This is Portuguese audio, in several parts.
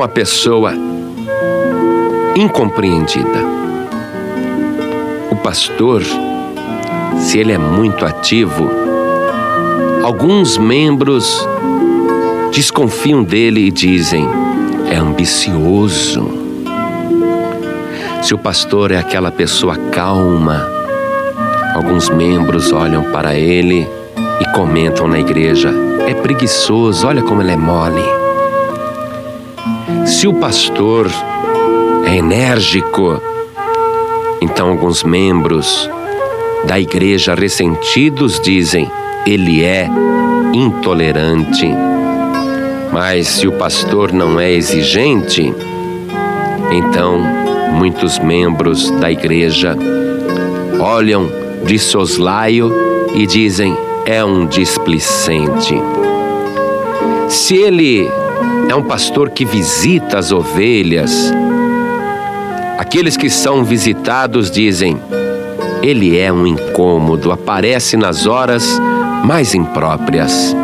uma pessoa incompreendida. O pastor, se ele é muito ativo, alguns membros desconfiam dele e dizem: é ambicioso. Se o pastor é aquela pessoa calma, alguns membros olham para ele e comentam na igreja: é preguiçoso, olha como ele é mole. Se o pastor é enérgico, então alguns membros da igreja ressentidos dizem: ele é intolerante. Mas se o pastor não é exigente, então muitos membros da igreja olham de soslaio e dizem: é um displicente. Se ele é um pastor que visita as ovelhas, aqueles que são visitados dizem: ele é um incômodo, aparece nas horas mais impróprias.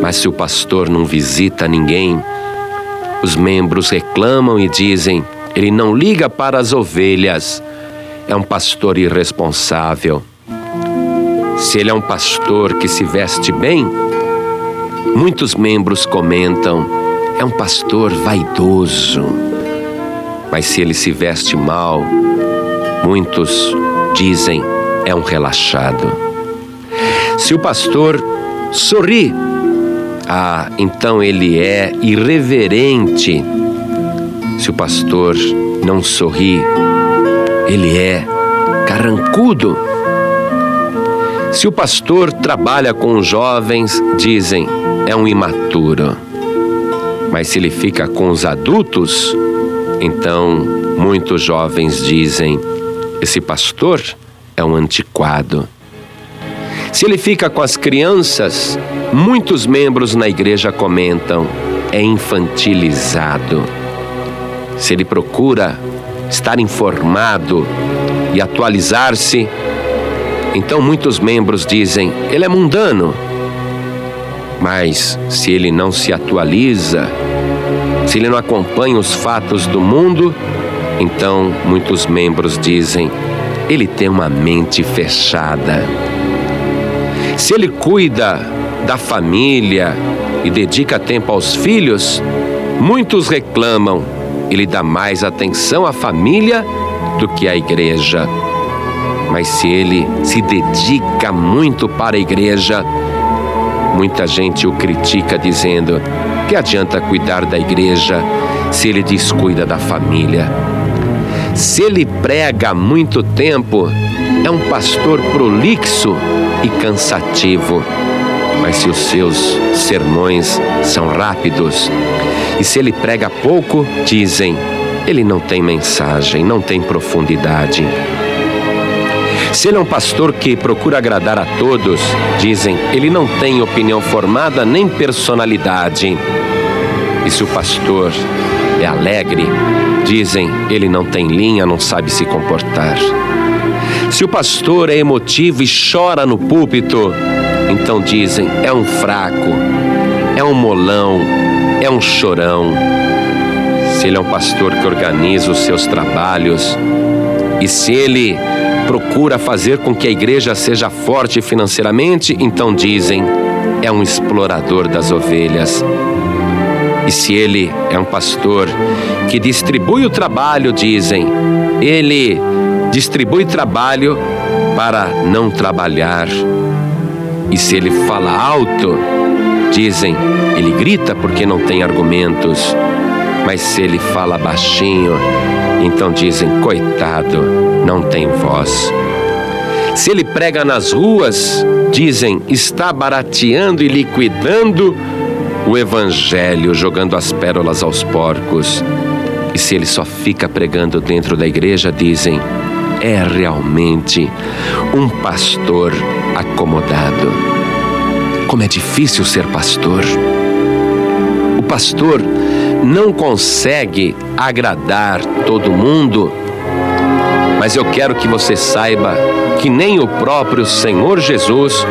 Mas se o pastor não visita ninguém, os membros reclamam e dizem: ele não liga para as ovelhas, é um pastor irresponsável. Se ele é um pastor que se veste bem, muitos membros comentam: é um pastor vaidoso. Mas se ele se veste mal, muitos dizem: é um relaxado. Se o pastor sorri, ah, então ele é irreverente. Se o pastor não sorri, ele é carrancudo. Se o pastor trabalha com jovens, dizem, é um imaturo. Mas se ele fica com os adultos, então muitos jovens dizem, esse pastor é um antiquado. Se ele fica com as crianças, muitos membros na igreja comentam: é infantilizado. Se ele procura estar informado e atualizar-se, então muitos membros dizem: ele é mundano. Mas se ele não se atualiza, se ele não acompanha os fatos do mundo, então muitos membros dizem: ele tem uma mente fechada. Se ele cuida da família e dedica tempo aos filhos, muitos reclamam, ele dá mais atenção à família do que à igreja. Mas se ele se dedica muito para a igreja, muita gente o critica dizendo: que adianta cuidar da igreja se ele descuida da família? Se ele prega muito tempo, é um pastor prolixo e cansativo. Mas se os seus sermões são rápidos e se ele prega pouco, dizem, ele não tem mensagem, não tem profundidade. Se ele é um pastor que procura agradar a todos, dizem, ele não tem opinião formada nem personalidade. E se o pastor é alegre, dizem, ele não tem linha, não sabe se comportar. Se o pastor é emotivo e chora no púlpito, então dizem, é um fraco, é um molão, é um chorão. Se ele é um pastor que organiza os seus trabalhos e se ele procura fazer com que a igreja seja forte financeiramente, então dizem, é um explorador das ovelhas. E se ele é um pastor que distribui o trabalho, dizem, ele distribui trabalho para não trabalhar. E se ele fala alto, dizem, ele grita porque não tem argumentos. Mas se ele fala baixinho, então dizem, coitado, não tem voz. Se ele prega nas ruas, dizem, está barateando e liquidando o Evangelho, jogando as pérolas aos porcos. E se ele só fica pregando dentro da igreja, dizem, é realmente um pastor acomodado. Como é difícil ser pastor. O pastor não consegue agradar todo mundo, mas eu quero que você saiba que nem o próprio Senhor Jesus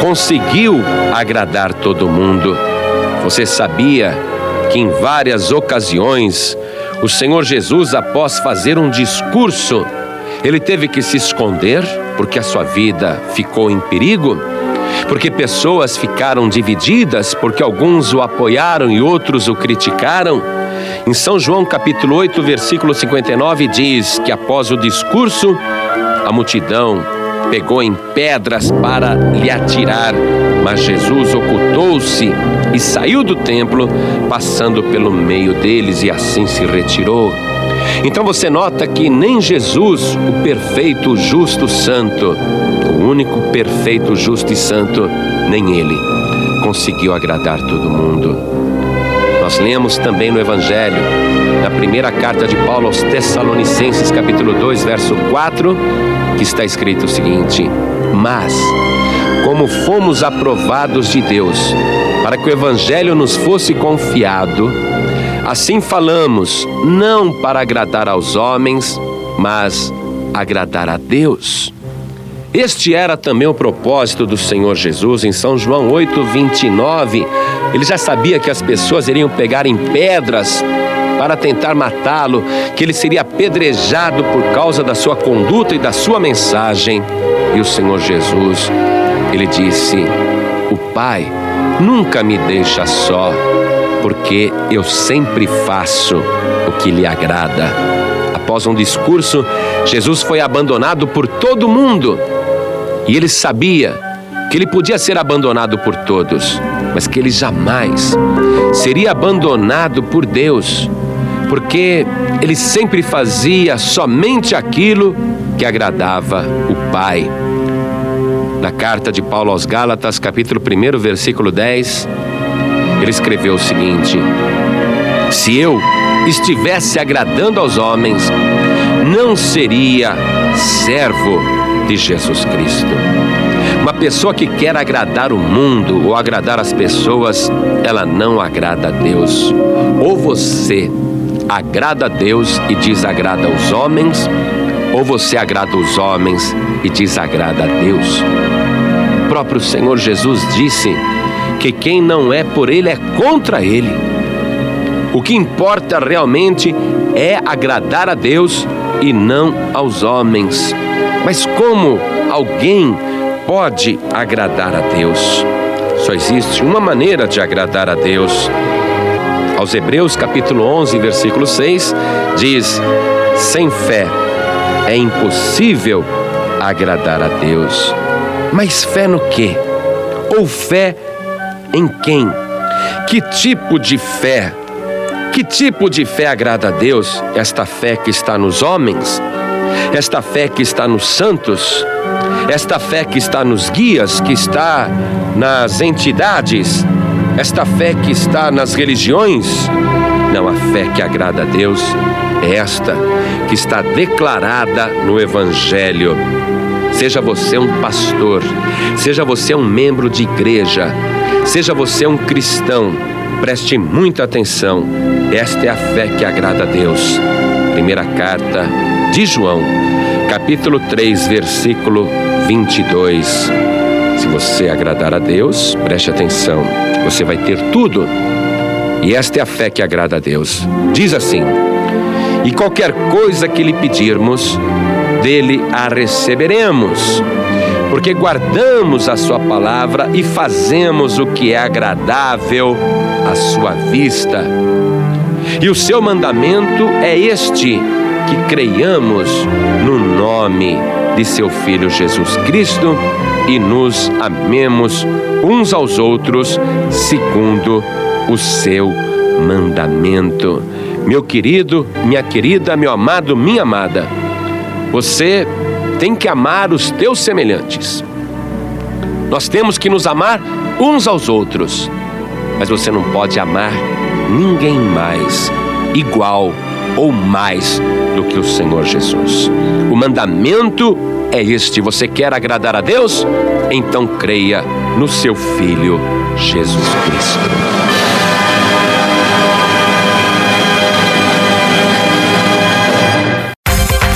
conseguiu agradar todo mundo. Você sabia que em várias ocasiões o Senhor Jesus, após fazer um discurso, ele teve que se esconder porque a sua vida ficou em perigo, porque pessoas ficaram divididas, porque alguns o apoiaram e outros o criticaram. Em São João capítulo 8, versículo 59 diz que após o discurso, a multidão pegou em pedras para lhe atirar, mas Jesus ocultou-se e saiu do templo, passando pelo meio deles e assim se retirou. Então você nota que nem Jesus, o perfeito, justo, santo, o único perfeito, justo e santo, nem ele conseguiu agradar todo mundo. Nós lemos também no Evangelho, na primeira carta de Paulo aos Tessalonicenses, capítulo 2, verso 4, que está escrito o seguinte: Mas, como fomos aprovados de Deus, para que o Evangelho nos fosse confiado, assim falamos, não para agradar aos homens, mas agradar a Deus. Este era também o propósito do Senhor Jesus em São João 8, 29. Ele já sabia que as pessoas iriam pegar em pedras para tentar matá-lo, que ele seria apedrejado por causa da sua conduta e da sua mensagem. E o Senhor Jesus, ele disse: O Pai nunca me deixa só, porque eu sempre faço o que lhe agrada. Após um discurso, Jesus foi abandonado por todo mundo. E ele sabia que ele podia ser abandonado por todos, mas que ele jamais seria abandonado por Deus, porque ele sempre fazia somente aquilo que agradava o Pai. Na carta de Paulo aos Gálatas, capítulo 1, versículo 10, ele escreveu o seguinte: Se eu estivesse agradando aos homens, não seria servo de Jesus Cristo. Uma pessoa que quer agradar o mundo ou agradar as pessoas, ela não agrada a Deus. Ou você agrada a Deus e desagrada os homens, ou você agrada os homens e desagrada a Deus. O próprio Senhor Jesus disse que quem não é por Ele é contra Ele. O que importa realmente é agradar a Deus e não aos homens. Mas como alguém pode agradar a Deus? Só existe uma maneira de agradar a Deus. Aos Hebreus, capítulo 11, versículo 6, diz: Sem fé é impossível agradar a Deus. Mas fé no quê? Ou fé em quem? Que tipo de fé? Que tipo de fé agrada a Deus? Esta fé que está nos homens? Esta fé que está nos santos? Esta fé que está nos guias, que está nas entidades? Esta fé que está nas religiões? Não, a fé que agrada a Deus é esta que está declarada no Evangelho. Seja você um pastor, seja você um membro de igreja, seja você um cristão, preste muita atenção. Esta é a fé que agrada a Deus. Primeira carta de João, capítulo 3, versículo 22. Se você agradar a Deus, preste atenção, você vai ter tudo. E esta é a fé que agrada a Deus. Diz assim: E qualquer coisa que lhe pedirmos, dele a receberemos porque guardamos a Sua palavra e fazemos o que é agradável à Sua vista. E o seu mandamento é este: que creiamos no nome de seu Filho Jesus Cristo e nos amemos uns aos outros segundo o seu mandamento. Meu querido, minha querida, meu amado, minha amada, você tem que amar os teus semelhantes. Nós temos que nos amar uns aos outros. Mas você não pode amar ninguém mais igual ou mais do que o Senhor Jesus. O mandamento é este: você quer agradar a Deus? Então creia no seu Filho Jesus Cristo.